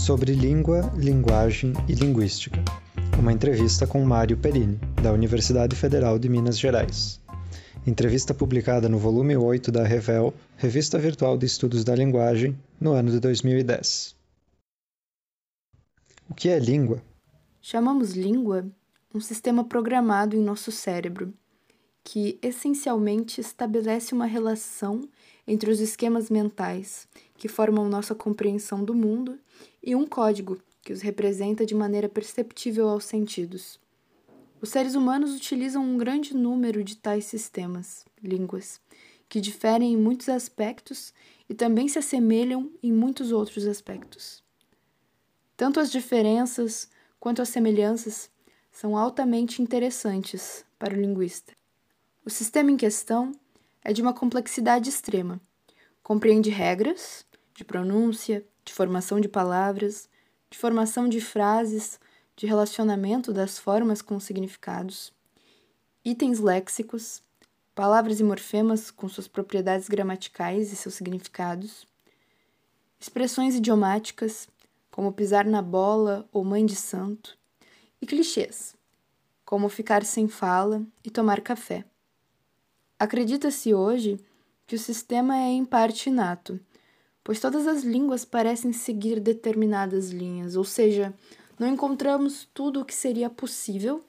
sobre língua, linguagem e linguística. Uma entrevista com Mário Perini, da Universidade Federal de Minas Gerais. Entrevista publicada no volume 8 da Revel, Revista Virtual de Estudos da Linguagem, no ano de 2010. O que é língua? Chamamos língua um sistema programado em nosso cérebro que essencialmente estabelece uma relação entre os esquemas mentais que formam nossa compreensão do mundo e um código que os representa de maneira perceptível aos sentidos. Os seres humanos utilizam um grande número de tais sistemas, línguas, que diferem em muitos aspectos e também se assemelham em muitos outros aspectos. Tanto as diferenças quanto as semelhanças são altamente interessantes para o linguista. O sistema em questão é de uma complexidade extrema. Compreende regras de pronúncia, de formação de palavras, de formação de frases, de relacionamento das formas com significados, itens léxicos, palavras e morfemas com suas propriedades gramaticais e seus significados, expressões idiomáticas, como pisar na bola ou mãe de santo, e clichês, como ficar sem fala e tomar café. Acredita-se hoje que o sistema é em parte inato, pois todas as línguas parecem seguir determinadas linhas, ou seja, não encontramos tudo o que seria possível,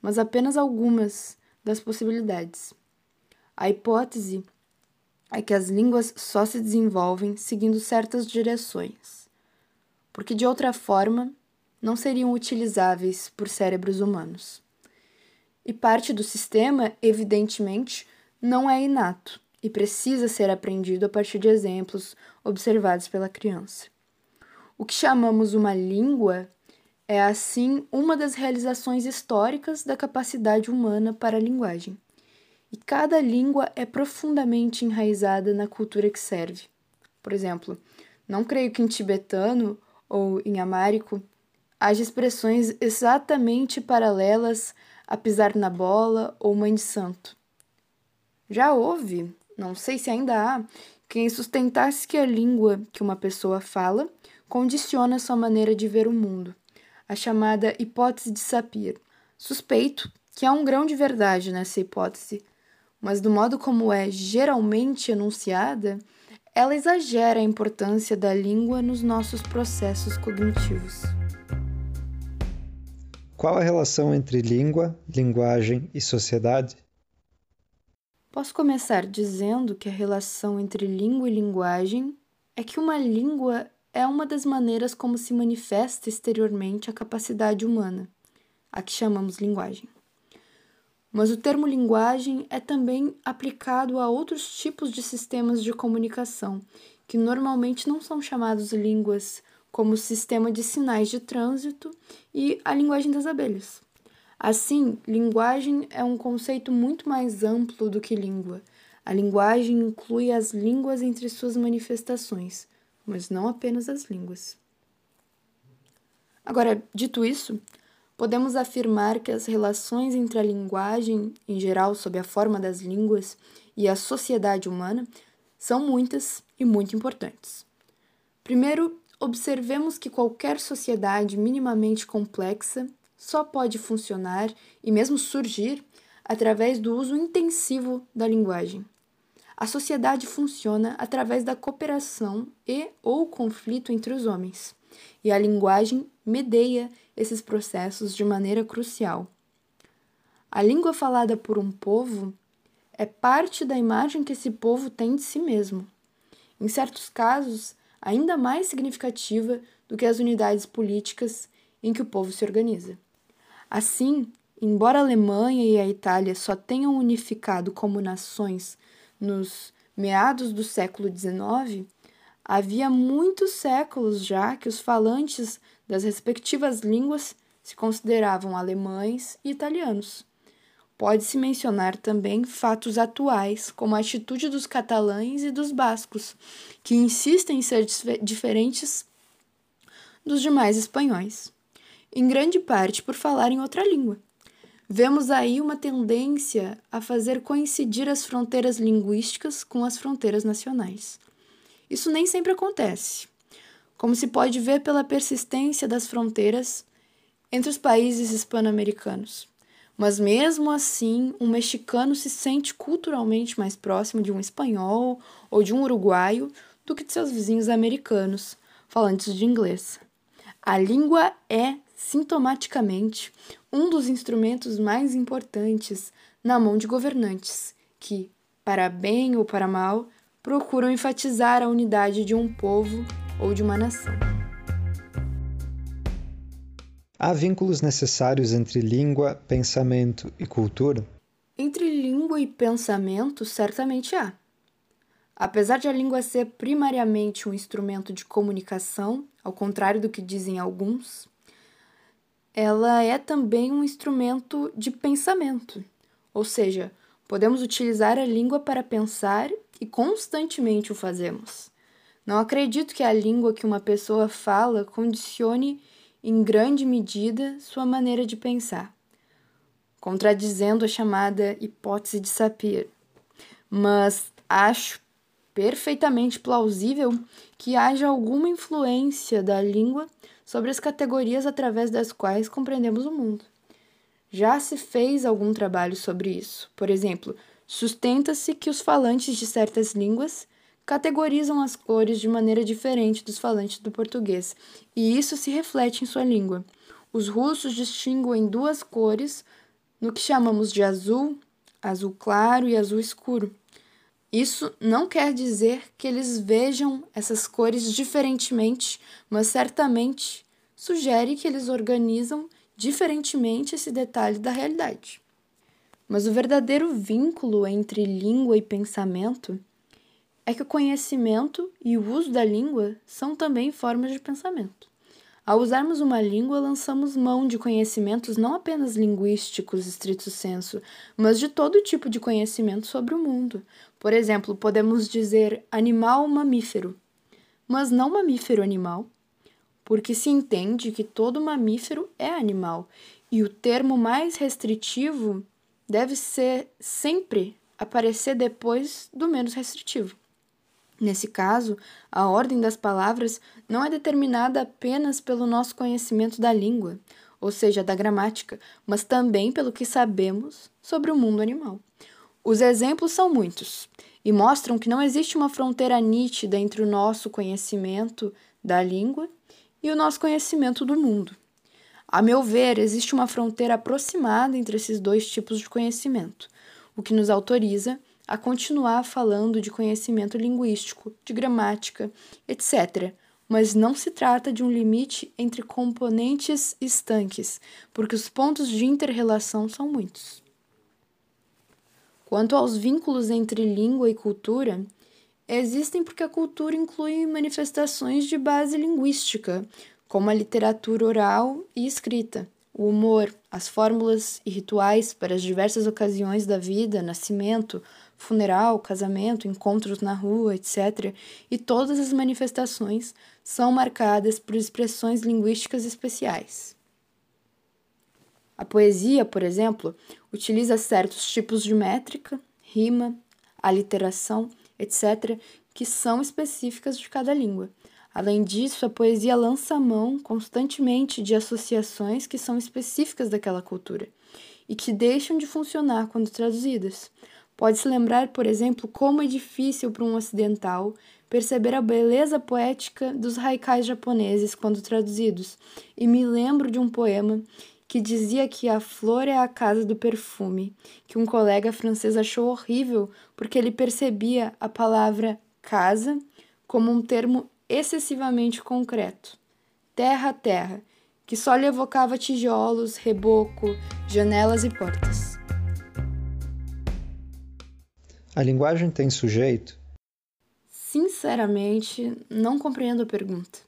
mas apenas algumas das possibilidades. A hipótese é que as línguas só se desenvolvem seguindo certas direções, porque de outra forma não seriam utilizáveis por cérebros humanos. E parte do sistema, evidentemente, não é inato e precisa ser aprendido a partir de exemplos observados pela criança. O que chamamos uma língua é, assim, uma das realizações históricas da capacidade humana para a linguagem. E cada língua é profundamente enraizada na cultura que serve. Por exemplo, não creio que em tibetano ou em amárico haja expressões exatamente paralelas a pisar na bola ou mãe de santo. Já houve, não sei se ainda há, quem sustentasse que a língua que uma pessoa fala condiciona sua maneira de ver o mundo, a chamada hipótese de Sapir. Suspeito que há um grão de verdade nessa hipótese, mas do modo como é geralmente enunciada, ela exagera a importância da língua nos nossos processos cognitivos. Qual a relação entre língua, linguagem e sociedade? Posso começar dizendo que a relação entre língua e linguagem é que uma língua é uma das maneiras como se manifesta exteriormente a capacidade humana, a que chamamos linguagem. Mas o termo linguagem é também aplicado a outros tipos de sistemas de comunicação, que normalmente não são chamados línguas, como o sistema de sinais de trânsito e a linguagem das abelhas. Assim, linguagem é um conceito muito mais amplo do que língua. A linguagem inclui as línguas entre suas manifestações, mas não apenas as línguas. Agora, dito isso, podemos afirmar que as relações entre a linguagem, em geral sob a forma das línguas, e a sociedade humana são muitas e muito importantes. Primeiro, observemos que qualquer sociedade minimamente complexa só pode funcionar e mesmo surgir através do uso intensivo da linguagem. A sociedade funciona através da cooperação e ou conflito entre os homens, e a linguagem medeia esses processos de maneira crucial. A língua falada por um povo é parte da imagem que esse povo tem de si mesmo. Em certos casos, ainda mais significativa do que as unidades políticas em que o povo se organiza. Assim, embora a Alemanha e a Itália só tenham unificado como nações nos meados do século XIX, havia muitos séculos já que os falantes das respectivas línguas se consideravam alemães e italianos. Pode-se mencionar também fatos atuais, como a atitude dos catalães e dos bascos, que insistem em ser diferentes dos demais espanhóis em grande parte por falar em outra língua. Vemos aí uma tendência a fazer coincidir as fronteiras linguísticas com as fronteiras nacionais. Isso nem sempre acontece. como se pode ver pela persistência das fronteiras entre os países hispano-americanos. Mas mesmo assim, um mexicano se sente culturalmente mais próximo de um espanhol ou de um uruguaio do que de seus vizinhos americanos, falantes de inglês. A língua é, sintomaticamente, um dos instrumentos mais importantes na mão de governantes que, para bem ou para mal, procuram enfatizar a unidade de um povo ou de uma nação. Há vínculos necessários entre língua, pensamento e cultura? Entre língua e pensamento, certamente há. Apesar de a língua ser primariamente um instrumento de comunicação, ao contrário do que dizem alguns, ela é também um instrumento de pensamento. Ou seja, podemos utilizar a língua para pensar e constantemente o fazemos. Não acredito que a língua que uma pessoa fala condicione em grande medida sua maneira de pensar, contradizendo a chamada hipótese de Sapir. Mas acho perfeitamente plausível que haja alguma influência da língua sobre as categorias através das quais compreendemos o mundo. Já se fez algum trabalho sobre isso. Por exemplo, sustenta-se que os falantes de certas línguas categorizam as cores de maneira diferente dos falantes do português, e isso se reflete em sua língua. Os russos distinguem duas cores no que chamamos de azul, azul claro e azul escuro. Isso não quer dizer que eles vejam essas cores diferentemente, mas certamente sugere que eles organizam diferentemente esse detalhe da realidade. Mas o verdadeiro vínculo entre língua e pensamento é que o conhecimento e o uso da língua são também formas de pensamento. Ao usarmos uma língua, lançamos mão de conhecimentos não apenas linguísticos, estrito senso, mas de todo tipo de conhecimento sobre o mundo. Por exemplo, podemos dizer animal mamífero, mas não mamífero animal, porque se entende que todo mamífero é animal, e o termo mais restritivo deve ser sempre aparecer depois do menos restritivo. Nesse caso, a ordem das palavras não é determinada apenas pelo nosso conhecimento da língua, ou seja, da gramática, mas também pelo que sabemos sobre o mundo animal. Os exemplos são muitos e mostram que não existe uma fronteira nítida entre o nosso conhecimento da língua e o nosso conhecimento do mundo. A meu ver, existe uma fronteira aproximada entre esses dois tipos de conhecimento, o que nos autoriza a continuar falando de conhecimento linguístico, de gramática, etc. Mas não se trata de um limite entre componentes estanques, porque os pontos de interrelação são muitos. Quanto aos vínculos entre língua e cultura, existem porque a cultura inclui manifestações de base linguística, como a literatura oral e escrita, o humor, as fórmulas e rituais para as diversas ocasiões da vida, nascimento, funeral, casamento, encontros na rua, etc., e todas as manifestações são marcadas por expressões linguísticas especiais. A poesia, por exemplo, utiliza certos tipos de métrica, rima, aliteração, etc., que são específicas de cada língua. Além disso, a poesia lança a mão constantemente de associações que são específicas daquela cultura e que deixam de funcionar quando traduzidas. Pode-se lembrar, por exemplo, como é difícil para um ocidental perceber a beleza poética dos haikais japoneses quando traduzidos, e me lembro de um poema que dizia que a flor é a casa do perfume, que um colega francês achou horrível porque ele percebia a palavra casa como um termo excessivamente concreto. Terra, terra, que só lhe evocava tijolos, reboco, janelas e portas. A linguagem tem sujeito? Sinceramente, não compreendo a pergunta.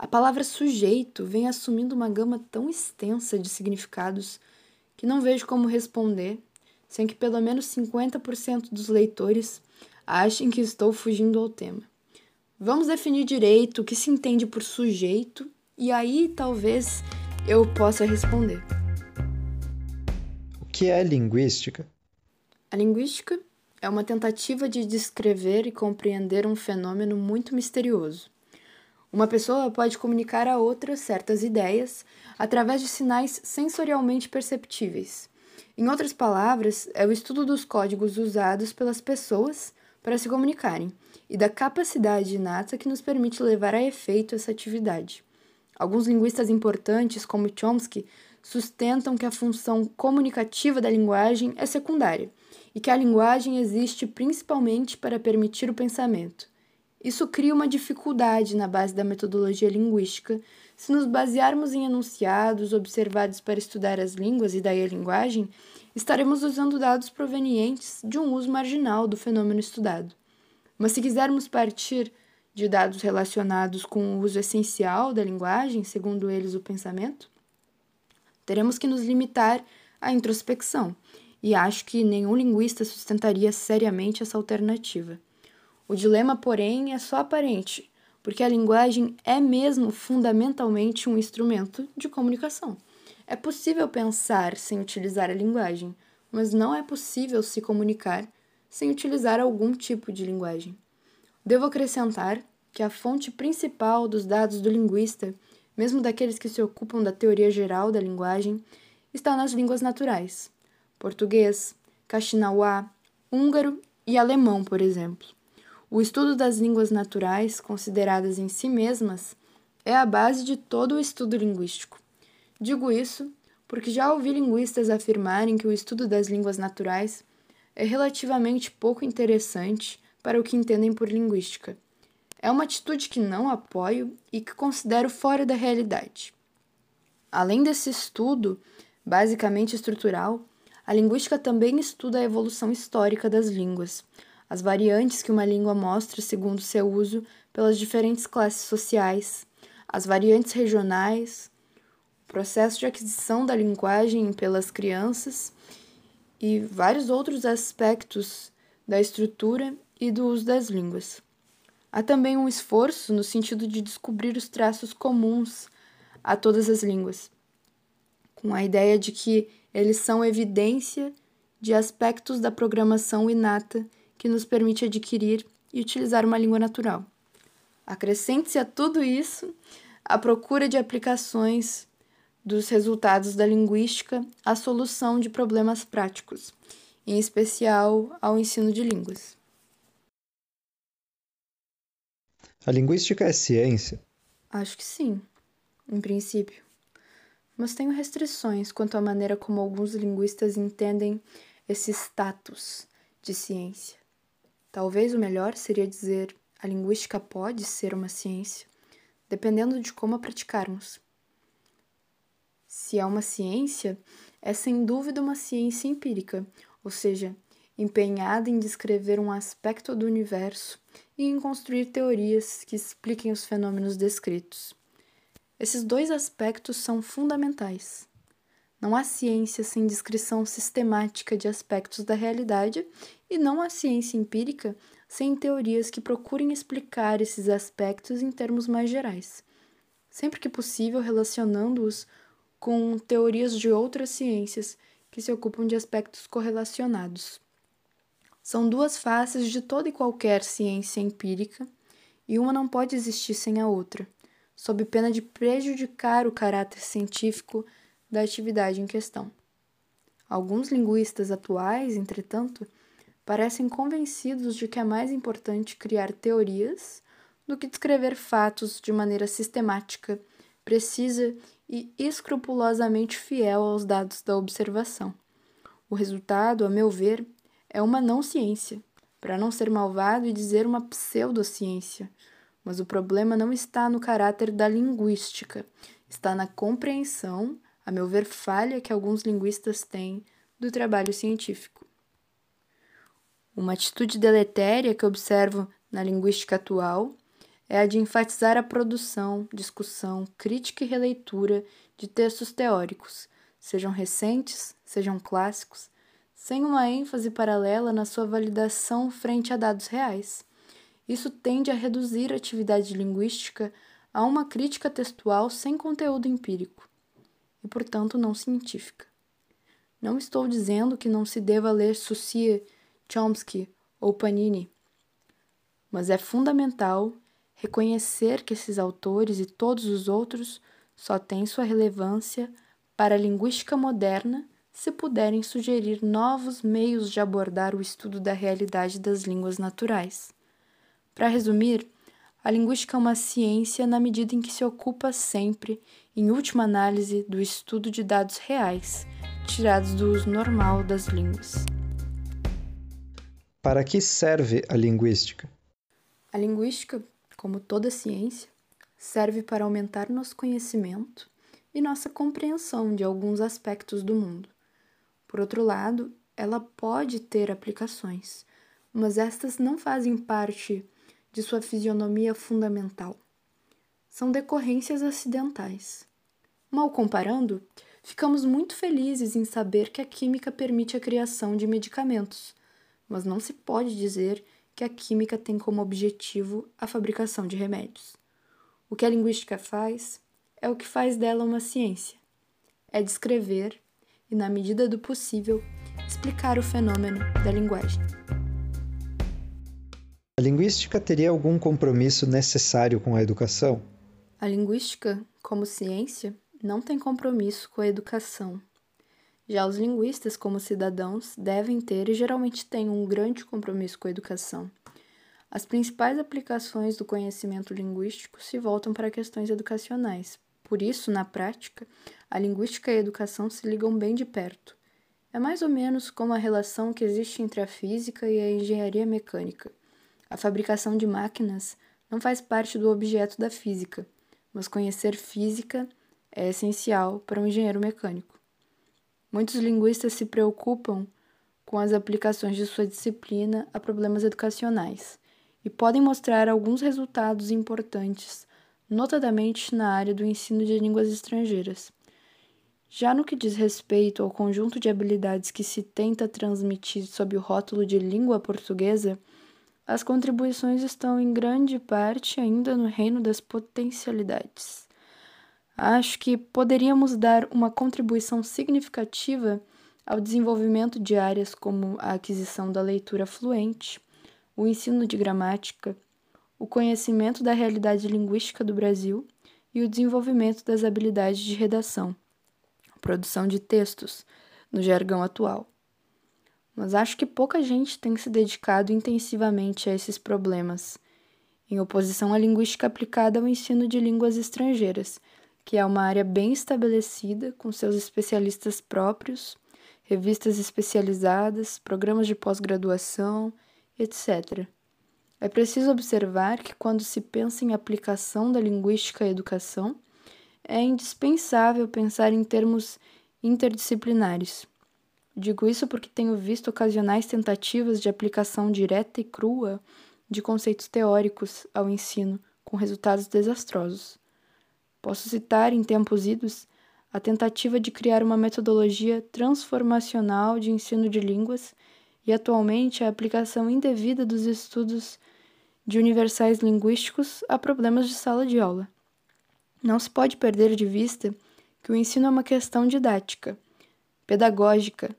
A palavra sujeito vem assumindo uma gama tão extensa de significados que não vejo como responder sem que pelo menos 50% dos leitores achem que estou fugindo ao tema. Vamos definir direito o que se entende por sujeito e aí talvez eu possa responder. O que é linguística? A linguística é uma tentativa de descrever e compreender um fenômeno muito misterioso. Uma pessoa pode comunicar a outra certas ideias através de sinais sensorialmente perceptíveis. Em outras palavras, é o estudo dos códigos usados pelas pessoas para se comunicarem e da capacidade inata que nos permite levar a efeito essa atividade. Alguns linguistas importantes, como Chomsky, sustentam que a função comunicativa da linguagem é secundária e que a linguagem existe principalmente para permitir o pensamento. Isso cria uma dificuldade na base da metodologia linguística se nos basearmos em enunciados observados para estudar as línguas e daí a linguagem, estaremos usando dados provenientes de um uso marginal do fenômeno estudado. Mas se quisermos partir de dados relacionados com o uso essencial da linguagem, segundo eles o pensamento, teremos que nos limitar à introspecção, e acho que nenhum linguista sustentaria seriamente essa alternativa. O dilema, porém, é só aparente, porque a linguagem é mesmo fundamentalmente um instrumento de comunicação. É possível pensar sem utilizar a linguagem, mas não é possível se comunicar sem utilizar algum tipo de linguagem. Devo acrescentar que a fonte principal dos dados do linguista, mesmo daqueles que se ocupam da teoria geral da linguagem, está nas línguas naturais: português, caxinauá, húngaro e alemão, por exemplo. O estudo das línguas naturais, consideradas em si mesmas, é a base de todo o estudo linguístico. Digo isso porque já ouvi linguistas afirmarem que o estudo das línguas naturais é relativamente pouco interessante para o que entendem por linguística. É uma atitude que não apoio e que considero fora da realidade. Além desse estudo, basicamente estrutural, a linguística também estuda a evolução histórica das línguas, as variantes que uma língua mostra segundo seu uso pelas diferentes classes sociais, as variantes regionais, o processo de aquisição da linguagem pelas crianças e vários outros aspectos da estrutura e do uso das línguas. Há também um esforço no sentido de descobrir os traços comuns a todas as línguas, com a ideia de que eles são evidência de aspectos da programação inata que nos permite adquirir e utilizar uma língua natural. Acrescente-se a tudo isso a procura de aplicações dos resultados da linguística à solução de problemas práticos, em especial ao ensino de línguas. A linguística é ciência? Acho que sim, em princípio. Mas tenho restrições quanto à maneira como alguns linguistas entendem esse status de ciência. Talvez o melhor seria dizer a linguística pode ser uma ciência, dependendo de como a praticarmos. Se é uma ciência, é sem dúvida uma ciência empírica, ou seja, empenhada em descrever um aspecto do universo e em construir teorias que expliquem os fenômenos descritos. Esses dois aspectos são fundamentais. Não há ciência sem descrição sistemática de aspectos da realidade e não há ciência empírica sem teorias que procurem explicar esses aspectos em termos mais gerais, sempre que possível relacionando-os com teorias de outras ciências que se ocupam de aspectos correlacionados. São duas faces de toda e qualquer ciência empírica e uma não pode existir sem a outra, sob pena de prejudicar o caráter científico da atividade em questão. Alguns linguistas atuais, entretanto, parecem convencidos de que é mais importante criar teorias do que descrever fatos de maneira sistemática, precisa e escrupulosamente fiel aos dados da observação. O resultado, a meu ver, é uma não ciência, para não ser malvado e dizer uma pseudociência. Mas o problema não está no caráter da linguística, está na compreensão a meu ver, falha que alguns linguistas têm do trabalho científico. Uma atitude deletéria que observo na linguística atual é a de enfatizar a produção, discussão, crítica e releitura de textos teóricos, sejam recentes, sejam clássicos, sem uma ênfase paralela na sua validação frente a dados reais. Isso tende a reduzir a atividade linguística a uma crítica textual sem conteúdo empírico e, portanto, não científica. Não estou dizendo que não se deva ler Saussure, Chomsky ou Panini, mas é fundamental reconhecer que esses autores e todos os outros só têm sua relevância para a linguística moderna se puderem sugerir novos meios de abordar o estudo da realidade das línguas naturais. Para resumir, a linguística é uma ciência na medida em que se ocupa sempre, em última análise, do estudo de dados reais, tirados do uso normal das línguas. Para que serve a linguística? A linguística, como toda ciência, serve para aumentar nosso conhecimento e nossa compreensão de alguns aspectos do mundo. Por outro lado, ela pode ter aplicações, mas estas não fazem parte de sua fisionomia fundamental. São decorrências acidentais. Mal comparando, ficamos muito felizes em saber que a química permite a criação de medicamentos, mas não se pode dizer que a química tem como objetivo a fabricação de remédios. O que a linguística faz é o que faz dela uma ciência: é descrever e, na medida do possível, explicar o fenômeno da linguagem. A linguística teria algum compromisso necessário com a educação? A linguística, como ciência, não tem compromisso com a educação. Já os linguistas, como cidadãos, devem ter e geralmente têm um grande compromisso com a educação. As principais aplicações do conhecimento linguístico se voltam para questões educacionais. Por isso, na prática, a linguística e a educação se ligam bem de perto. É mais ou menos como a relação que existe entre a física e a engenharia mecânica. A fabricação de máquinas não faz parte do objeto da física, mas conhecer física é essencial para um engenheiro mecânico. Muitos linguistas se preocupam com as aplicações de sua disciplina a problemas educacionais e podem mostrar alguns resultados importantes, notadamente na área do ensino de línguas estrangeiras. Já no que diz respeito ao conjunto de habilidades que se tenta transmitir sob o rótulo de língua portuguesa, as contribuições estão em grande parte ainda no reino das potencialidades. Acho que poderíamos dar uma contribuição significativa ao desenvolvimento de áreas como a aquisição da leitura fluente, o ensino de gramática, o conhecimento da realidade linguística do Brasil e o desenvolvimento das habilidades de redação produção de textos, no jargão atual. Mas acho que pouca gente tem se dedicado intensivamente a esses problemas, em oposição à linguística aplicada ao ensino de línguas estrangeiras, que é uma área bem estabelecida, com seus especialistas próprios, revistas especializadas, programas de pós-graduação, etc. É preciso observar que, quando se pensa em aplicação da linguística à educação, é indispensável pensar em termos interdisciplinares. Digo isso porque tenho visto ocasionais tentativas de aplicação direta e crua de conceitos teóricos ao ensino, com resultados desastrosos. Posso citar, em tempos idos, a tentativa de criar uma metodologia transformacional de ensino de línguas e, atualmente, a aplicação indevida dos estudos de universais linguísticos a problemas de sala de aula. Não se pode perder de vista que o ensino é uma questão didática, pedagógica,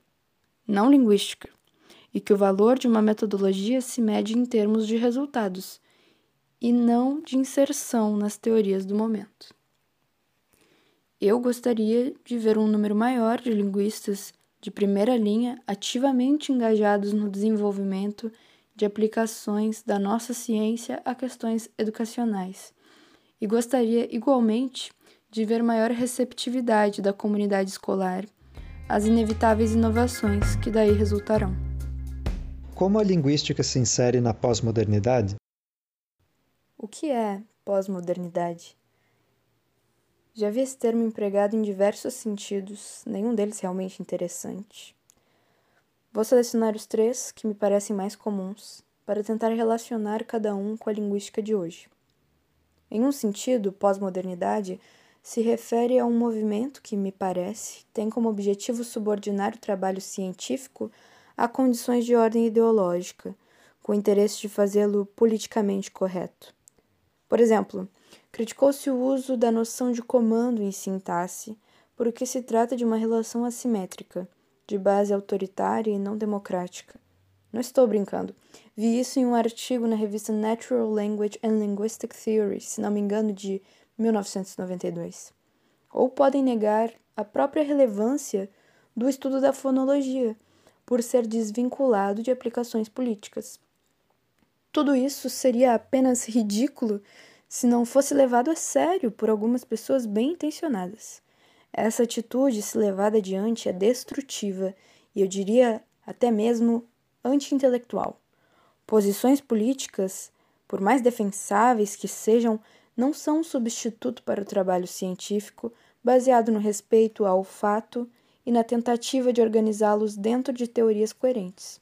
não linguística, e que o valor de uma metodologia se mede em termos de resultados e não de inserção nas teorias do momento. Eu gostaria de ver um número maior de linguistas de primeira linha ativamente engajados no desenvolvimento de aplicações da nossa ciência a questões educacionais e gostaria igualmente de ver maior receptividade da comunidade escolar às inevitáveis inovações que daí resultarão. Como a linguística se insere na pós-modernidade? O que é pós-modernidade? Já vi esse termo empregado em diversos sentidos, nenhum deles realmente interessante. Vou selecionar os três que me parecem mais comuns para tentar relacionar cada um com a linguística de hoje. Em um sentido, pós-modernidade se refere a um movimento que, me parece, tem como objetivo subordinar o trabalho científico a condições de ordem ideológica, com o interesse de fazê-lo politicamente correto. Por exemplo, criticou-se o uso da noção de comando em sintaxe, porque se trata de uma relação assimétrica, de base autoritária e não democrática. Não estou brincando. Vi isso em um artigo na revista Natural Language and Linguistic Theory, se não me engano, de 1992. Ou podem negar a própria relevância do estudo da fonologia, por ser desvinculado de aplicações políticas. Tudo isso seria apenas ridículo se não fosse levado a sério por algumas pessoas bem intencionadas. Essa atitude, se levada adiante, é destrutiva e eu diria até mesmo anti-intelectual. Posições políticas, por mais defensáveis que sejam, não são um substituto para o trabalho científico baseado no respeito ao fato e na tentativa de organizá-los dentro de teorias coerentes.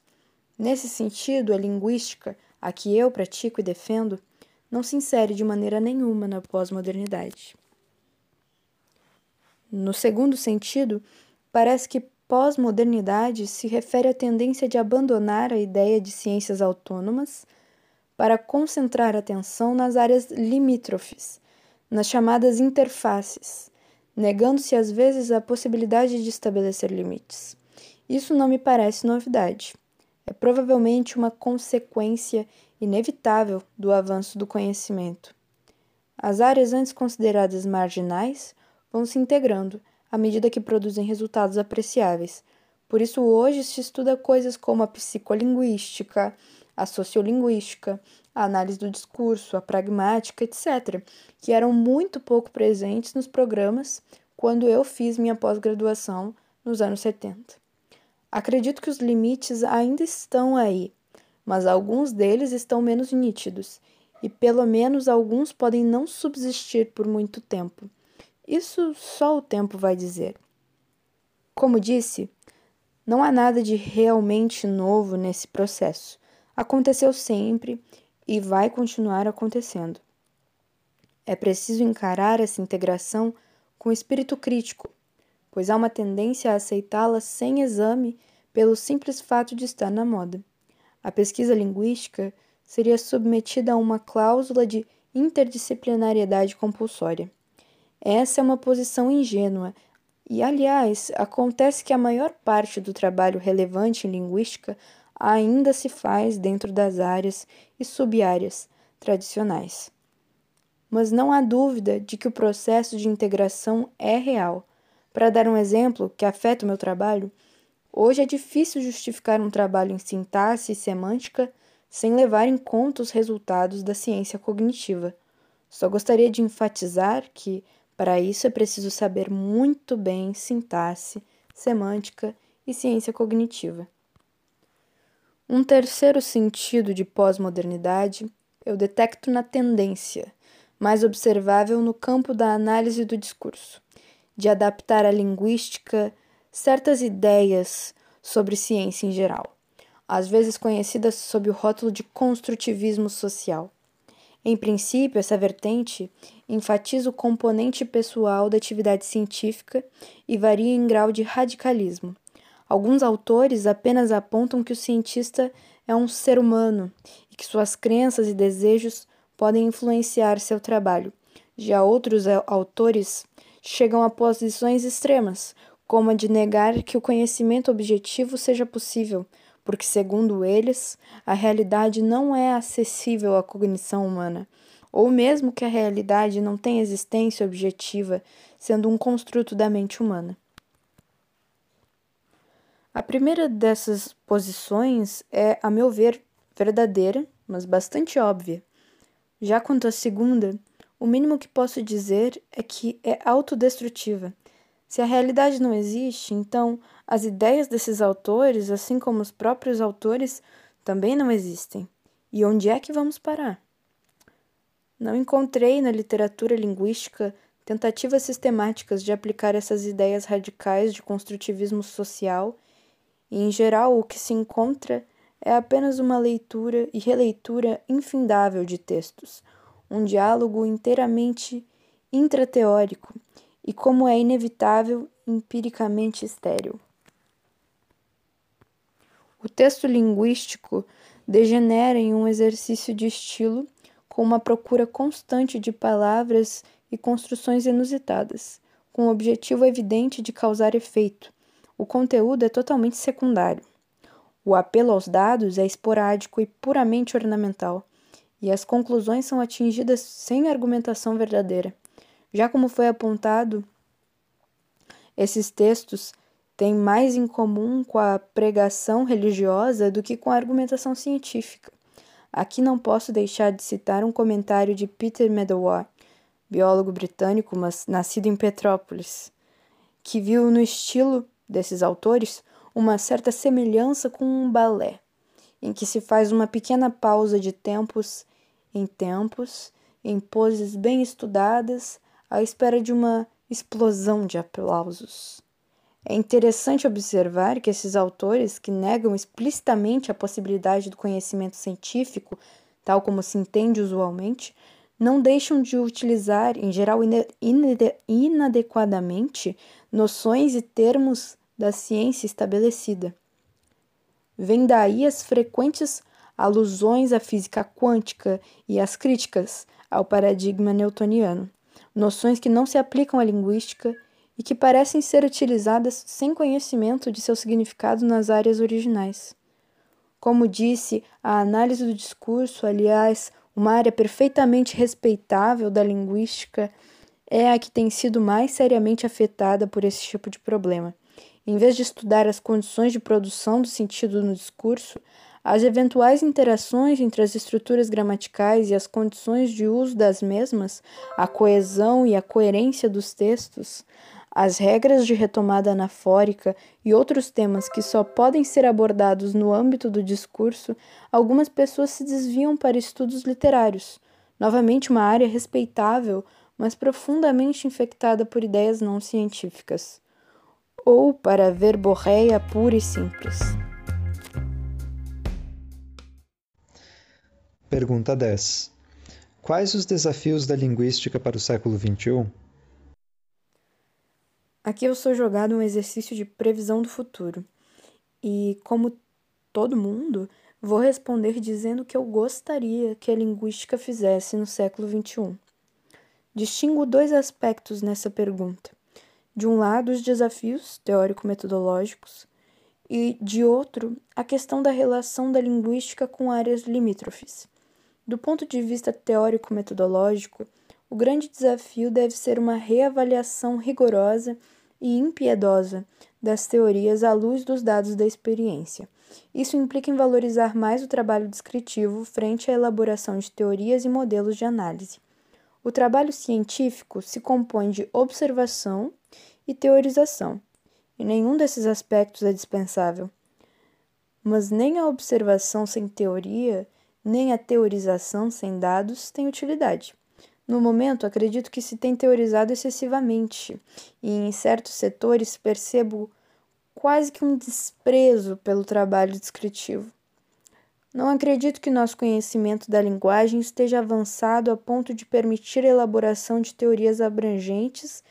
Nesse sentido, a linguística, a que eu pratico e defendo, não se insere de maneira nenhuma na pós-modernidade. No segundo sentido, parece que pós-modernidade se refere à tendência de abandonar a ideia de ciências autônomas para concentrar atenção nas áreas limítrofes, nas chamadas interfaces, negando-se às vezes a possibilidade de estabelecer limites. Isso não me parece novidade. É provavelmente uma consequência inevitável do avanço do conhecimento. As áreas antes consideradas marginais vão se integrando à medida que produzem resultados apreciáveis. Por isso, hoje se estuda coisas como a psicolinguística, a sociolinguística, a análise do discurso, a pragmática, etc., que eram muito pouco presentes nos programas quando eu fiz minha pós-graduação nos anos 70. Acredito que os limites ainda estão aí, mas alguns deles estão menos nítidos, e pelo menos alguns podem não subsistir por muito tempo. Isso só o tempo vai dizer. Como disse, não há nada de realmente novo nesse processo. Aconteceu sempre e vai continuar acontecendo. É preciso encarar essa integração com espírito crítico, pois há uma tendência a aceitá-la sem exame pelo simples fato de estar na moda. A pesquisa linguística seria submetida a uma cláusula de interdisciplinariedade compulsória. Essa é uma posição ingênua, e, aliás, acontece que a maior parte do trabalho relevante em linguística ainda se faz dentro das áreas e subáreas tradicionais. Mas não há dúvida de que o processo de integração é real. Para dar um exemplo que afeta o meu trabalho, hoje é difícil justificar um trabalho em sintaxe e semântica sem levar em conta os resultados da ciência cognitiva. Só gostaria de enfatizar que, para isso é preciso saber muito bem sintaxe, semântica e ciência cognitiva. Um terceiro sentido de pós-modernidade eu detecto na tendência, mais observável no campo da análise do discurso, de adaptar à linguística certas ideias sobre ciência em geral, às vezes conhecidas sob o rótulo de construtivismo social. Em princípio, essa vertente enfatiza o componente pessoal da atividade científica e varia em grau de radicalismo. Alguns autores apenas apontam que o cientista é um ser humano e que suas crenças e desejos podem influenciar seu trabalho. Já outros autores chegam a posições extremas, como a de negar que o conhecimento objetivo seja possível, porque, segundo eles, a realidade não é acessível à cognição humana, ou mesmo que a realidade não tenha existência objetiva, sendo um construto da mente humana. A primeira dessas posições é, a meu ver, verdadeira, mas bastante óbvia. Já quanto à segunda, o mínimo que posso dizer é que é autodestrutiva. Se a realidade não existe, então as ideias desses autores, assim como os próprios autores, também não existem. E onde é que vamos parar? Não encontrei na literatura linguística tentativas sistemáticas de aplicar essas ideias radicais de construtivismo social, e em geral o que se encontra é apenas uma leitura e releitura infindável de textos, um diálogo inteiramente intrateórico e, como é inevitável, empiricamente estéril. O texto linguístico degenera em um exercício de estilo com uma procura constante de palavras e construções inusitadas, com o objetivo evidente de causar efeito. O conteúdo é totalmente secundário. O apelo aos dados é esporádico e puramente ornamental, e as conclusões são atingidas sem argumentação verdadeira. Já como foi apontado, esses textos têm mais em comum com a pregação religiosa do que com a argumentação científica. Aqui não posso deixar de citar um comentário de Peter Medawar, biólogo britânico, mas nascido em Petrópolis, que viu no estilo desses autores uma certa semelhança com um balé, em que se faz uma pequena pausa de tempos em tempos, em poses bem estudadas, à espera de uma explosão de aplausos. É interessante observar que esses autores, que negam explicitamente a possibilidade do conhecimento científico, tal como se entende usualmente, não deixam de utilizar, em geral inadequadamente, noções e termos da ciência estabelecida. Vem daí as frequentes alusões à física quântica e as críticas ao paradigma newtoniano, noções que não se aplicam à linguística e que parecem ser utilizadas sem conhecimento de seu significado nas áreas originais. Como disse, a análise do discurso, aliás, uma área perfeitamente respeitável da linguística, é a que tem sido mais seriamente afetada por esse tipo de problema. Em vez de estudar as condições de produção do sentido no discurso, as eventuais interações entre as estruturas gramaticais e as condições de uso das mesmas, a coesão e a coerência dos textos, as regras de retomada anafórica e outros temas que só podem ser abordados no âmbito do discurso, algumas pessoas se desviam para estudos literários, novamente uma área respeitável, mas profundamente infectada por ideias não científicas ou para a pura e simples. Pergunta 10. Quais os desafios da linguística para o século XXI? Aqui eu sou jogado um exercício de previsão do futuro. E, como todo mundo, vou responder dizendo que eu gostaria que a linguística fizesse no século XXI. Distingo dois aspectos nessa pergunta de um lado, os desafios teórico-metodológicos e, de outro, a questão da relação da linguística com áreas limítrofes. Do ponto de vista teórico-metodológico, o grande desafio deve ser uma reavaliação rigorosa e impiedosa das teorias à luz dos dados da experiência. Isso implica em valorizar mais o trabalho descritivo frente à elaboração de teorias e modelos de análise. O trabalho científico se compõe de observação e teorização, e nenhum desses aspectos é dispensável. Mas nem a observação sem teoria, nem a teorização sem dados tem utilidade. No momento, acredito que se tem teorizado excessivamente, e em certos setores percebo quase que um desprezo pelo trabalho descritivo. Não acredito que nosso conhecimento da linguagem esteja avançado a ponto de permitir a elaboração de teorias abrangentes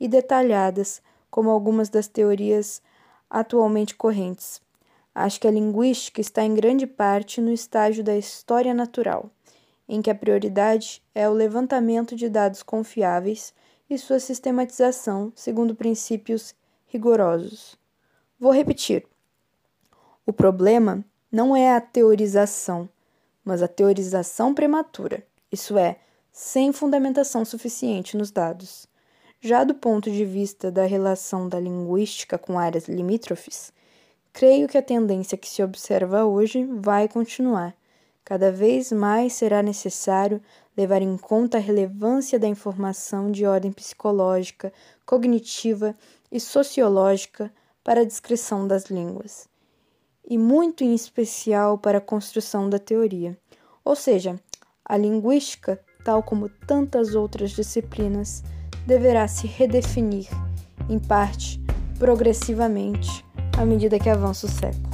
e detalhadas, como algumas das teorias atualmente correntes. Acho que a linguística está em grande parte no estágio da história natural, em que a prioridade é o levantamento de dados confiáveis e sua sistematização segundo princípios rigorosos. Vou repetir. O problema não é a teorização, mas a teorização prematura, isso é, sem fundamentação suficiente nos dados. Já do ponto de vista da relação da linguística com áreas limítrofes, creio que a tendência que se observa hoje vai continuar. Cada vez mais será necessário levar em conta a relevância da informação de ordem psicológica, cognitiva e sociológica para a descrição das línguas e muito em especial para a construção da teoria. Ou seja, a linguística, tal como tantas outras disciplinas, deverá se redefinir, em parte, progressivamente, à medida que avança o século.